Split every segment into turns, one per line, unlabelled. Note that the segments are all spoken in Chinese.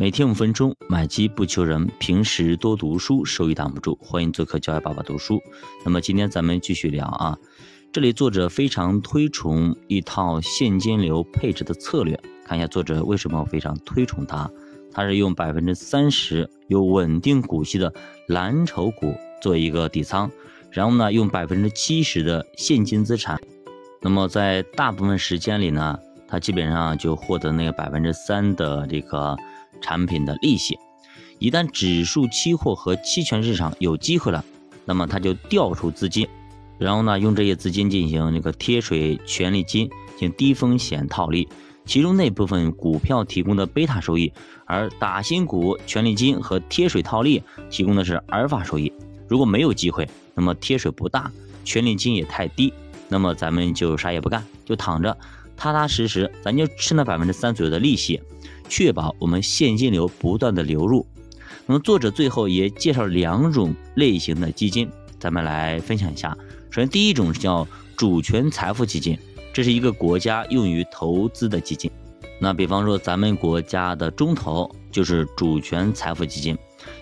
每天五分钟，买基不求人，平时多读书，收益挡不住。欢迎做客教育爸爸读书。那么今天咱们继续聊啊，这里作者非常推崇一套现金流配置的策略。看一下作者为什么非常推崇它？他是用百分之三十有稳定股息的蓝筹股做一个底仓，然后呢，用百分之七十的现金资产。那么在大部分时间里呢，他基本上就获得那个百分之三的这个。产品的利息，一旦指数期货和期权市场有机会了，那么他就调出资金，然后呢，用这些资金进行这个贴水权利金进行低风险套利，其中那部分股票提供的贝塔收益，而打新股权利金和贴水套利提供的是阿尔法收益。如果没有机会，那么贴水不大，权利金也太低，那么咱们就啥也不干，就躺着，踏踏实实，咱就吃那百分之三左右的利息。确保我们现金流不断的流入。那么作者最后也介绍两种类型的基金，咱们来分享一下。首先，第一种是叫主权财富基金，这是一个国家用于投资的基金。那比方说咱们国家的中投就是主权财富基金，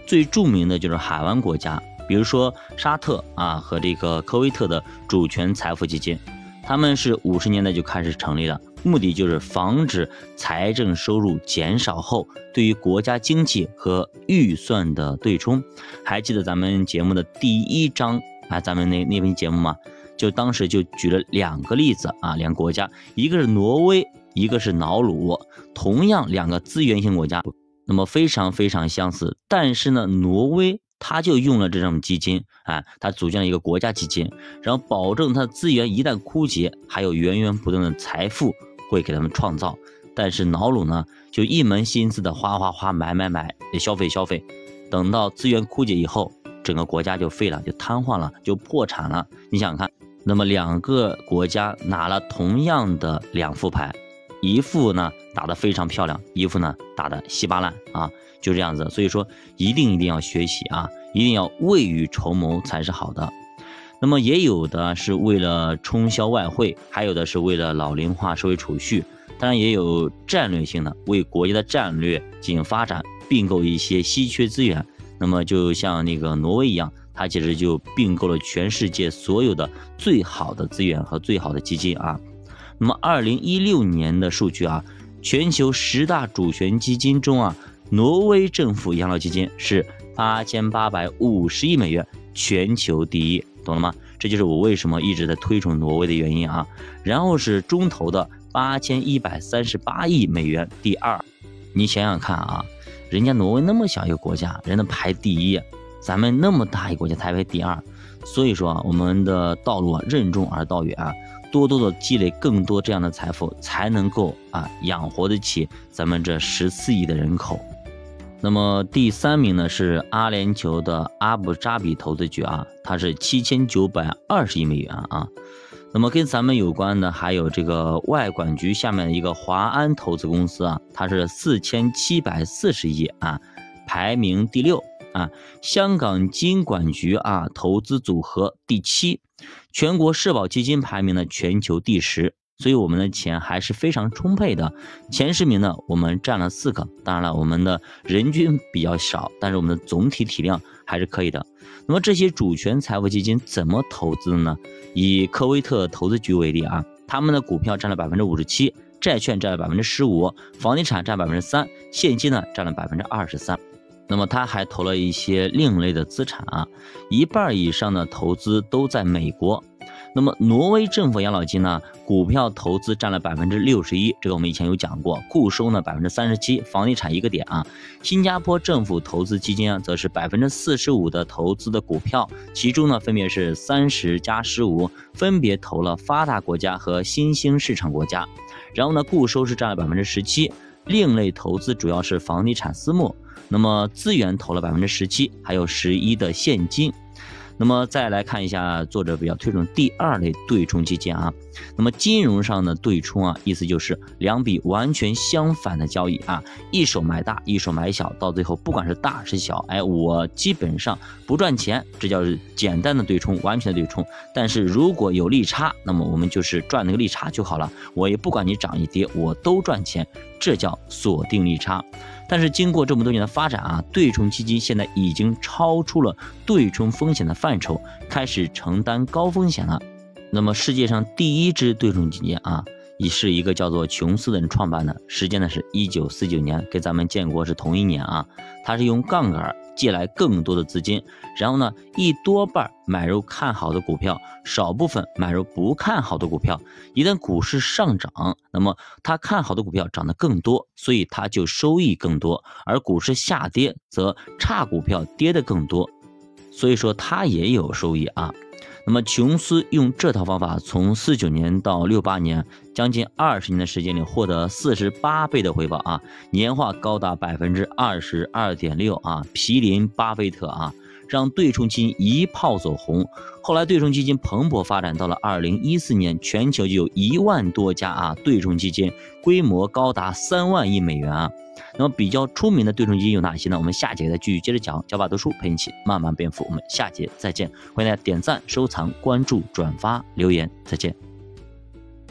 最著名的就是海湾国家，比如说沙特啊和这个科威特的主权财富基金，他们是五十年代就开始成立了。目的就是防止财政收入减少后对于国家经济和预算的对冲。还记得咱们节目的第一章啊，咱们那那篇节目吗？就当时就举了两个例子啊，两个国家，一个是挪威，一个是瑙鲁，同样两个资源型国家，那么非常非常相似。但是呢，挪威。他就用了这种基金，啊，他组建了一个国家基金，然后保证他的资源一旦枯竭，还有源源不断的财富会给他们创造。但是瑙鲁呢，就一门心思的花花花买买买，消费消费，等到资源枯竭以后，整个国家就废了，就瘫痪了，就破产了。你想想看，那么两个国家拿了同样的两副牌。一副呢打得非常漂亮，一副呢打得稀巴烂啊，就这样子。所以说一定一定要学习啊，一定要未雨绸缪才是好的。那么也有的是为了冲销外汇，还有的是为了老龄化社会储蓄，当然也有战略性的，为国家的战略进行发展，并购一些稀缺资源。那么就像那个挪威一样，它其实就并购了全世界所有的最好的资源和最好的基金啊。那么，二零一六年的数据啊，全球十大主权基金中啊，挪威政府养老基金是八千八百五十亿美元，全球第一，懂了吗？这就是我为什么一直在推崇挪威的原因啊。然后是中投的八千一百三十八亿美元，第二。你想想看啊，人家挪威那么小一个国家，人家排第一，咱们那么大一个国家才排第二。所以说啊，我们的道路啊，任重而道远啊。多多的积累更多这样的财富，才能够啊养活得起咱们这十四亿的人口。那么第三名呢是阿联酋的阿布扎比投资局啊，它是七千九百二十亿美元啊。那么跟咱们有关的还有这个外管局下面的一个华安投资公司啊，它是四千七百四十亿啊，排名第六啊。香港金管局啊投资组合第七。全国社保基金排名呢全球第十，所以我们的钱还是非常充沛的。前十名呢，我们占了四个。当然了，我们的人均比较少，但是我们的总体体量还是可以的。那么这些主权财富基金怎么投资的呢？以科威特投资局为例啊，他们的股票占了百分之五十七，债券占了百分之十五，房地产占百分之三，现金呢占了百分之二十三。那么他还投了一些另类的资产啊，一半以上的投资都在美国。那么挪威政府养老金呢，股票投资占了百分之六十一，这个我们以前有讲过。固收呢百分之三十七，房地产一个点啊。新加坡政府投资基金啊，则是百分之四十五的投资的股票，其中呢分别是三十加十五，分别投了发达国家和新兴市场国家。然后呢，固收是占了百分之十七，另类投资主要是房地产私募。那么资源投了百分之十七，还有十一的现金。那么再来看一下作者比较推崇第二类对冲基金啊。那么金融上的对冲啊，意思就是两笔完全相反的交易啊，一手买大，一手买小，到最后不管是大是小，哎，我基本上不赚钱，这叫简单的对冲，完全的对冲。但是如果有利差，那么我们就是赚那个利差就好了，我也不管你涨一跌，我都赚钱，这叫锁定利差。但是经过这么多年的发展啊，对冲基金现在已经超出了对冲风险的范畴，开始承担高风险了。那么世界上第一支对冲基金啊。也是一个叫做琼斯的人创办的，时间呢是一九四九年，跟咱们建国是同一年啊。他是用杠杆借来更多的资金，然后呢一多半买入看好的股票，少部分买入不看好的股票。一旦股市上涨，那么他看好的股票涨得更多，所以他就收益更多；而股市下跌，则差股票跌得更多，所以说他也有收益啊。那么琼斯用这套方法，从四九年到六八年，将近二十年的时间里，获得四十八倍的回报啊，年化高达百分之二十二点六啊，毗邻巴菲特啊。让对冲基金一炮走红，后来对冲基金蓬勃发展，到了二零一四年，全球就有一万多家啊对冲基金，规模高达三万亿美元啊。那么比较出名的对冲基金有哪些呢？我们下节再继续接着讲，教爸读书陪你一起慢慢变富。我们下节再见，欢迎大家点赞、收藏、关注、转发、留言，再见。